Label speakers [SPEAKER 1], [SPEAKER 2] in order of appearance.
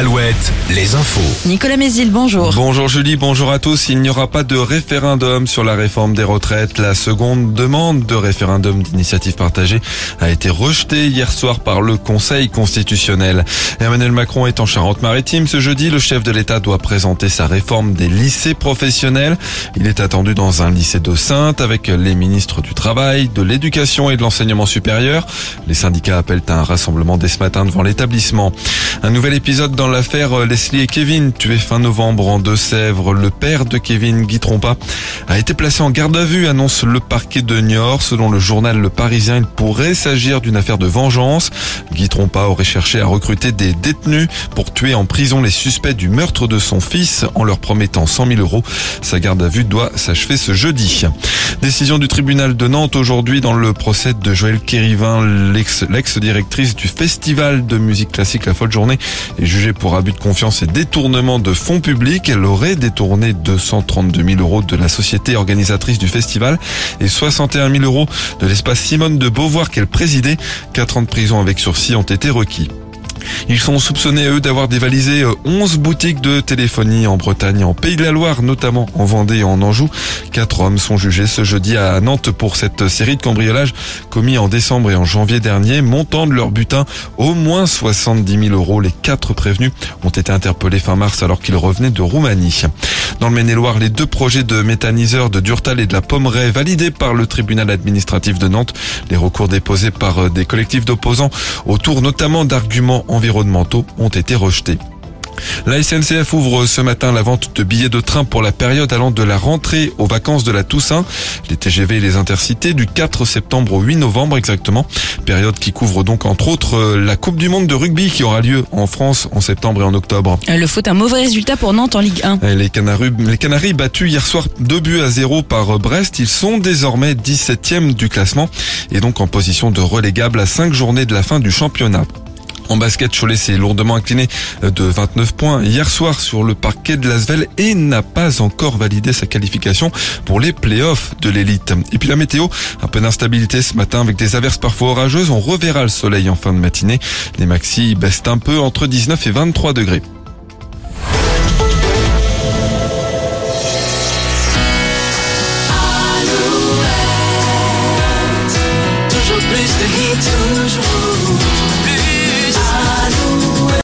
[SPEAKER 1] Alouette, les infos.
[SPEAKER 2] Nicolas Mézil, bonjour.
[SPEAKER 3] Bonjour Julie, bonjour à tous. Il n'y aura pas de référendum sur la réforme des retraites. La seconde demande de référendum d'initiative partagée a été rejetée hier soir par le Conseil constitutionnel. Emmanuel Macron est en Charente-Maritime. Ce jeudi, le chef de l'État doit présenter sa réforme des lycées professionnels. Il est attendu dans un lycée de Sainte avec les ministres du Travail, de l'Éducation et de l'Enseignement supérieur. Les syndicats appellent à un rassemblement dès ce matin devant l'établissement. Un nouvel épisode dans l'affaire euh, Leslie et Kevin, tués fin novembre en Deux-Sèvres. Le père de Kevin, Guy Trompa, a été placé en garde à vue, annonce le parquet de Niort. Selon le journal Le Parisien, il pourrait s'agir d'une affaire de vengeance. Guy Trompa aurait cherché à recruter des détenus pour tuer en prison les suspects du meurtre de son fils en leur promettant 100 000 euros. Sa garde à vue doit s'achever ce jeudi. Décision du tribunal de Nantes aujourd'hui dans le procès de Joël Kérivin, l'ex-directrice du festival de musique classique La Folle Journée, est jugée pour abus de confiance et détournement de fonds publics. Elle aurait détourné 232 000 euros de la société organisatrice du festival et 61 000 euros de l'espace Simone de Beauvoir qu'elle présidait. Quatre ans de prison avec sursis ont été requis. Ils sont soupçonnés, eux, d'avoir dévalisé 11 euh, boutiques de téléphonie en Bretagne, en Pays de la Loire, notamment en Vendée et en Anjou. Quatre hommes sont jugés ce jeudi à Nantes pour cette série de cambriolages commis en décembre et en janvier dernier, montant de leur butin au moins 70 000 euros. Les quatre prévenus ont été interpellés fin mars alors qu'ils revenaient de Roumanie. Dans le Maine-et-Loire, les deux projets de méthaniseur de Durtal et de la Pommeraye validés par le tribunal administratif de Nantes. Les recours déposés par euh, des collectifs d'opposants autour notamment d'arguments environnementaux ont été rejetés. La SNCF ouvre ce matin la vente de billets de train pour la période allant de la rentrée aux vacances de la Toussaint. Les TGV et les intercités du 4 septembre au 8 novembre exactement. Période qui couvre donc entre autres euh, la Coupe du Monde de rugby qui aura lieu en France en septembre et en octobre.
[SPEAKER 2] Le foot, un mauvais résultat pour Nantes en Ligue 1.
[SPEAKER 3] Les Canaries, les Canaries battus hier soir 2 buts à 0 par Brest. Ils sont désormais 17e du classement et donc en position de relégable à 5 journées de la fin du championnat. En basket, Cholet s'est lourdement incliné euh, de 29 points hier soir sur le parquet de Lasvel et n'a pas encore validé sa qualification pour les playoffs de l'élite. Et puis la météo, un peu d'instabilité ce matin avec des averses parfois orageuses. On reverra le soleil en fin de matinée. Les maxi baissent un peu entre 19 et 23 degrés.